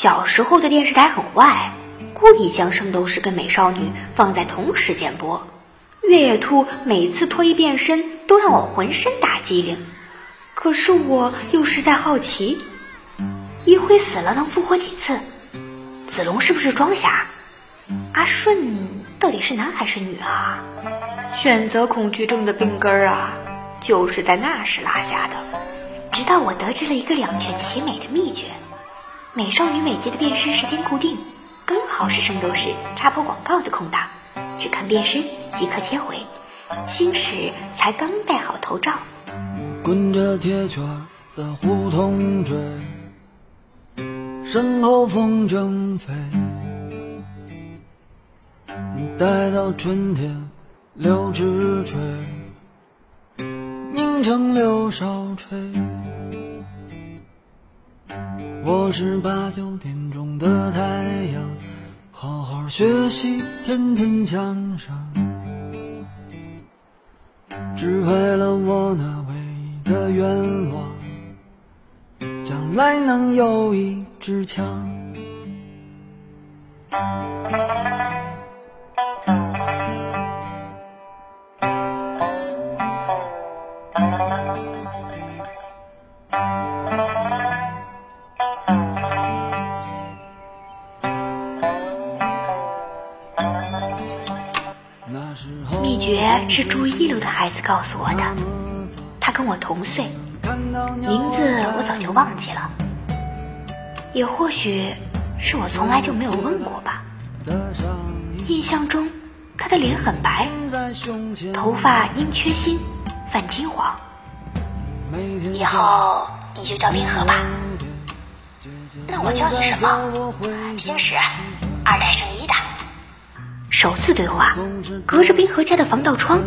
小时候的电视台很坏，故意将《圣斗士》跟《美少女》放在同时间播。月野兔每次脱衣变身都让我浑身打激灵，可是我又是在好奇，一辉死了能复活几次？子龙是不是装瞎？阿顺到底是男还是女啊？选择恐惧症的病根儿啊，就是在那时拉下的。直到我得知了一个两全其美的秘诀。美少女每集的变身时间固定，刚好是圣斗士插播广告的空档，只看变身即可切回。星矢才刚戴好头罩，滚着铁圈在胡同追，身后风筝飞，待到春天柳枝垂，凝成柳梢吹。我是八九点钟的太阳，好好学习，天天向上，只为了我那唯一的愿望，将来能有一支枪。是住一楼的孩子告诉我的，他跟我同岁，名字我早就忘记了，也或许是我从来就没有问过吧。印象中他的脸很白，头发因缺锌泛金黄。以后你就叫冰河吧。那我叫你什么？星矢，二代圣一的。首次对话，隔着冰河家的防盗窗，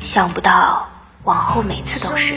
想不到往后每次都是。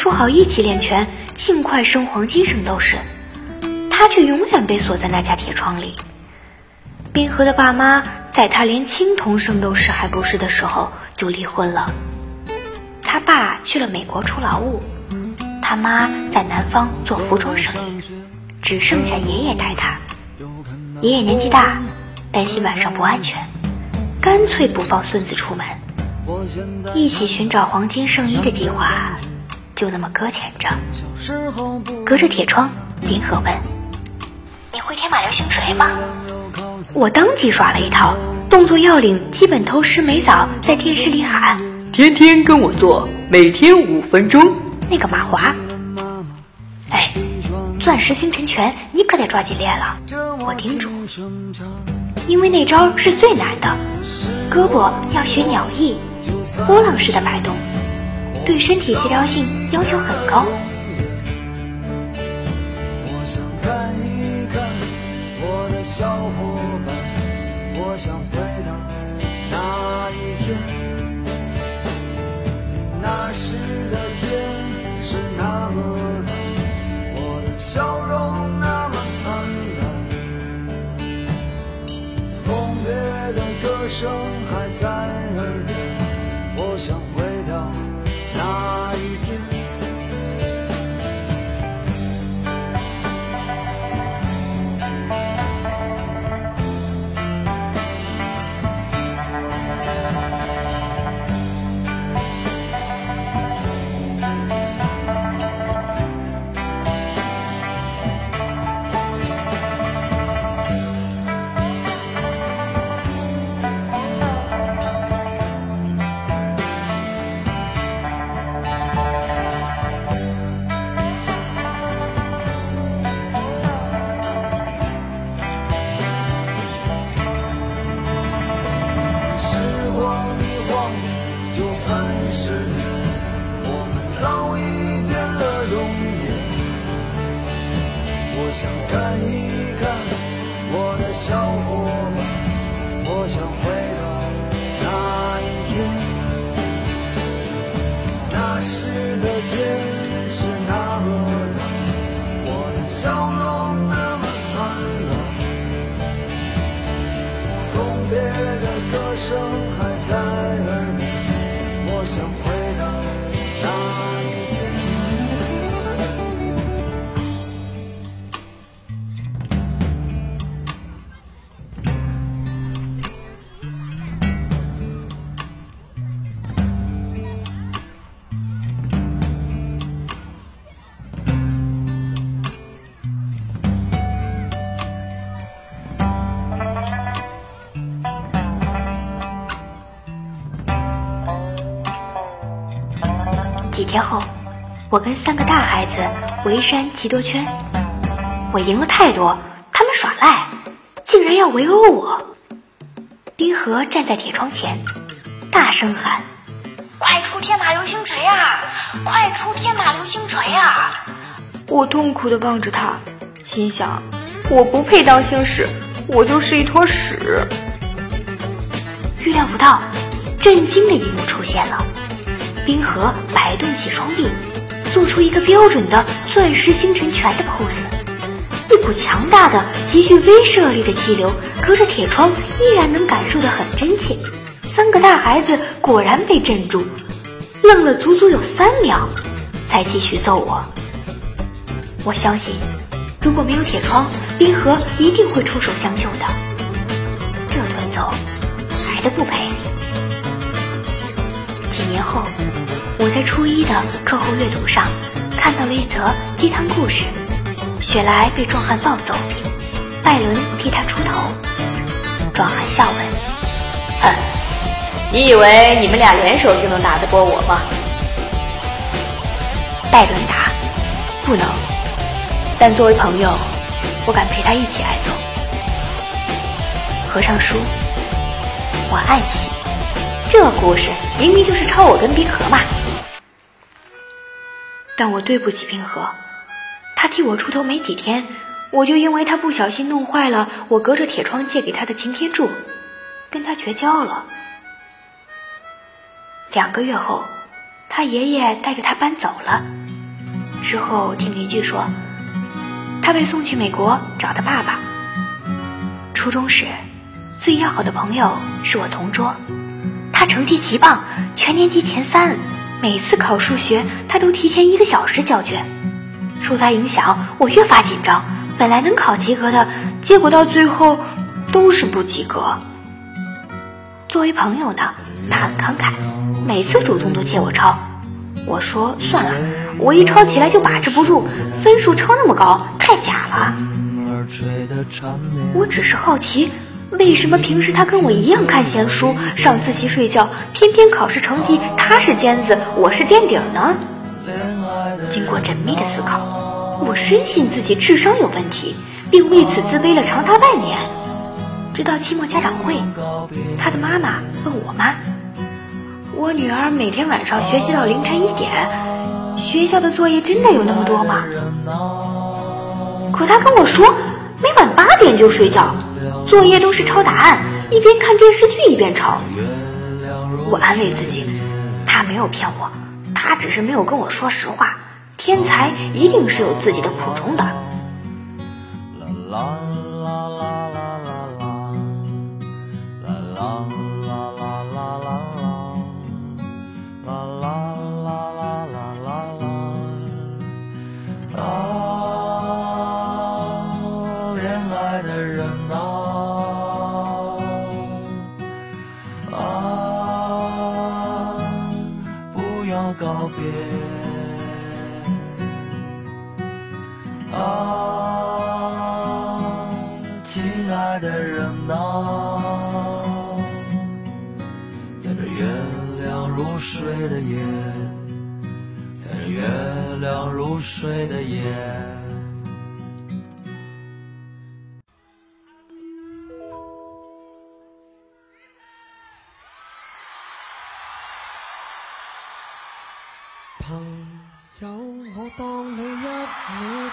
说好一起练拳，尽快升黄金圣斗士，他却永远被锁在那家铁窗里。冰河的爸妈在他连青铜圣斗士还不是的时候就离婚了，他爸去了美国出劳务，他妈在南方做服装生意，只剩下爷爷带他。爷爷年纪大，担心晚上不安全，干脆不放孙子出门。一起寻找黄金圣衣的计划就那么搁浅着。隔着铁窗，林河问：“你会天马流星锤吗？”我当即耍了一套，动作要领，基本偷师没早，在电视里喊：“天天跟我做，每天五分钟。”那个马华，哎，钻石星辰拳你可得抓紧练了，我叮嘱，因为那招是最难的，胳膊要学鸟翼，波浪式的摆动，对身体协调性要求很高。我的小伙伴，我想回几天后，我跟三个大孩子围山骑多圈，我赢了太多，他们耍赖，竟然要围殴我。冰河站在铁窗前，大声喊：“快出天马流星锤啊！快出天马流星锤啊！”我痛苦地望着他，心想：我不配当星矢，我就是一坨屎。预料不到，震惊的一幕出现了。冰河摆动起双臂，做出一个标准的钻石星辰拳的 pose。一股强大的、极具威慑力的气流，隔着铁窗依然能感受得很真切。三个大孩子果然被镇住，愣了足足有三秒，才继续揍我。我相信，如果没有铁窗，冰河一定会出手相救的。这顿揍，来的不赔。几年后，我在初一的课后阅读上看到了一则鸡汤故事：雪莱被壮汉抱走，拜伦替他出头。壮汉笑问：“哼，你以为你们俩联手就能打得过我吗？”拜伦答：“不能，但作为朋友，我敢陪他一起挨揍。”合上书，我暗喜。这故事明明就是抄我跟冰河嘛！但我对不起冰河，他替我出头没几天，我就因为他不小心弄坏了我隔着铁窗借给他的擎天柱，跟他绝交了。两个月后，他爷爷带着他搬走了。之后听邻居说，他被送去美国找他爸爸。初中时，最要好的朋友是我同桌。他成绩极棒，全年级前三。每次考数学，他都提前一个小时交卷。受他影响，我越发紧张。本来能考及格的，结果到最后都是不及格。作为朋友呢，他很慷慨，每次主动都借我抄。我说算了，我一抄起来就把持不住，分数抄那么高，太假了。我只是好奇。为什么平时他跟我一样看闲书、上自习睡觉，偏偏考试成绩他是尖子，我是垫底呢？经过缜密的思考，我深信自己智商有问题，并为此自卑了长达半年。直到期末家长会，他的妈妈问我妈：“我女儿每天晚上学习到凌晨一点，学校的作业真的有那么多吗？”可他跟我说，每晚八点就睡觉。作业都是抄答案，一边看电视剧一边抄。我安慰自己，他没有骗我，他只是没有跟我说实话。天才一定是有自己的苦衷的。啦啦啦啦的人啊，在这月亮如水的夜，在这月亮如水的夜。朋友，我當你一秒朋友。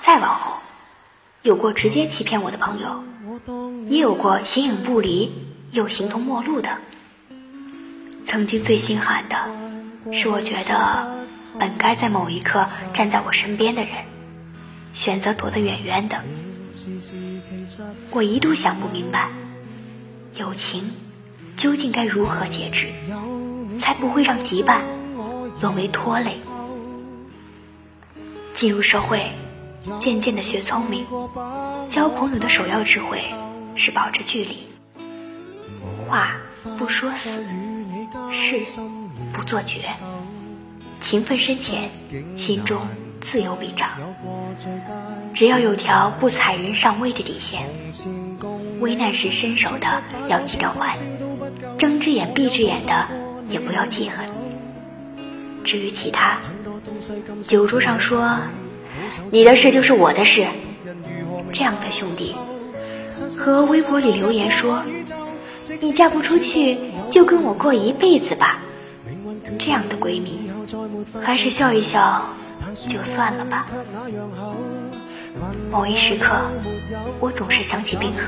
再往后，有过直接欺骗我的朋友，也有过形影不离又形同陌路的。曾经最心寒的，是我觉得本该在某一刻站在我身边的人，选择躲得远远的。我一度想不明白，友情究竟该如何节制，才不会让羁绊沦为拖累。进入社会，渐渐的学聪明，交朋友的首要智慧是保持距离，话不说死。事不做绝，情分深浅，心中自有笔账。只要有条不踩人上位的底线，危难时伸手的要记得还，睁只眼闭只眼的也不要记恨。至于其他，酒桌上说你的事就是我的事，这样的兄弟，和微博里留言说。你嫁不出去，就跟我过一辈子吧。这样的闺蜜，还是笑一笑就算了吧。某一时刻，我总是想起冰河。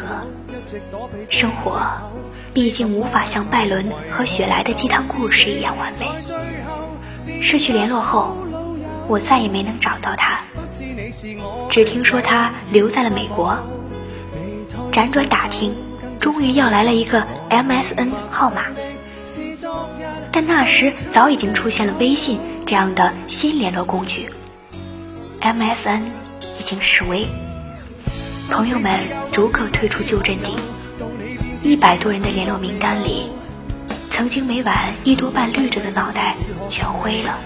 生活毕竟无法像拜伦和雪莱的鸡汤故事一样完美。失去联络后，我再也没能找到他，只听说他留在了美国。辗转打听。终于要来了一个 MSN 号码，但那时早已经出现了微信这样的新联络工具，MSN 已经式微，朋友们逐个退出旧阵地，一百多人的联络名单里，曾经每晚一多半绿着的脑袋全灰了，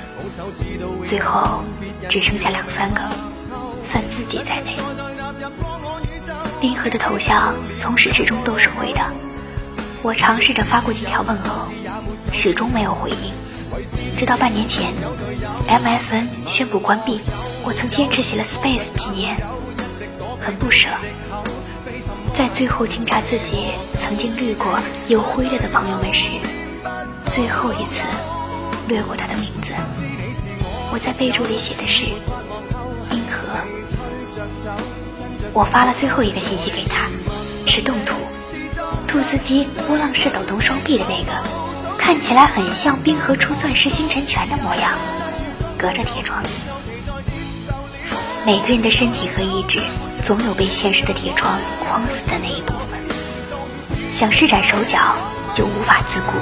最后只剩下两三个，算自己在内。冰河的头像从始至终都是灰的，我尝试着发过几条问候，始终没有回应。直到半年前，MSN 宣布关闭，我曾坚持写了 Space 几年，很不舍。在最后清查自己曾经绿过又灰了的朋友们时，最后一次略过他的名字。我在备注里写的是冰河。我发了最后一个信息给他，是动图，兔斯基波浪式抖动双臂的那个，看起来很像冰河出钻石星辰拳的模样。隔着铁窗，每个人的身体和意志，总有被现实的铁窗框死的那一部分。想施展手脚，就无法自顾。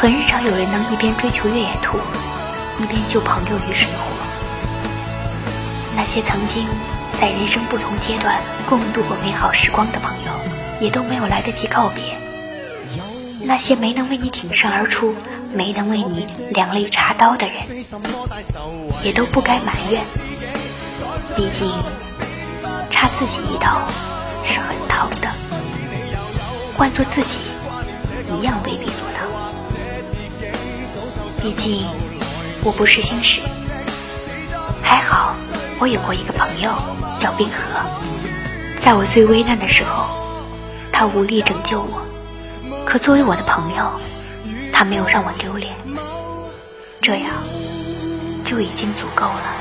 很少有人能一边追求越野兔，一边救朋友于水火。那些曾经。在人生不同阶段共度过美好时光的朋友，也都没有来得及告别。那些没能为你挺身而出、没能为你两肋插刀的人，也都不该埋怨。毕竟，插自己一刀是很疼的，换做自己，一样未必做到。毕竟，我不是星矢，还好我有过一个朋友。叫冰河，在我最危难的时候，他无力拯救我，可作为我的朋友，他没有让我丢脸，这样就已经足够了。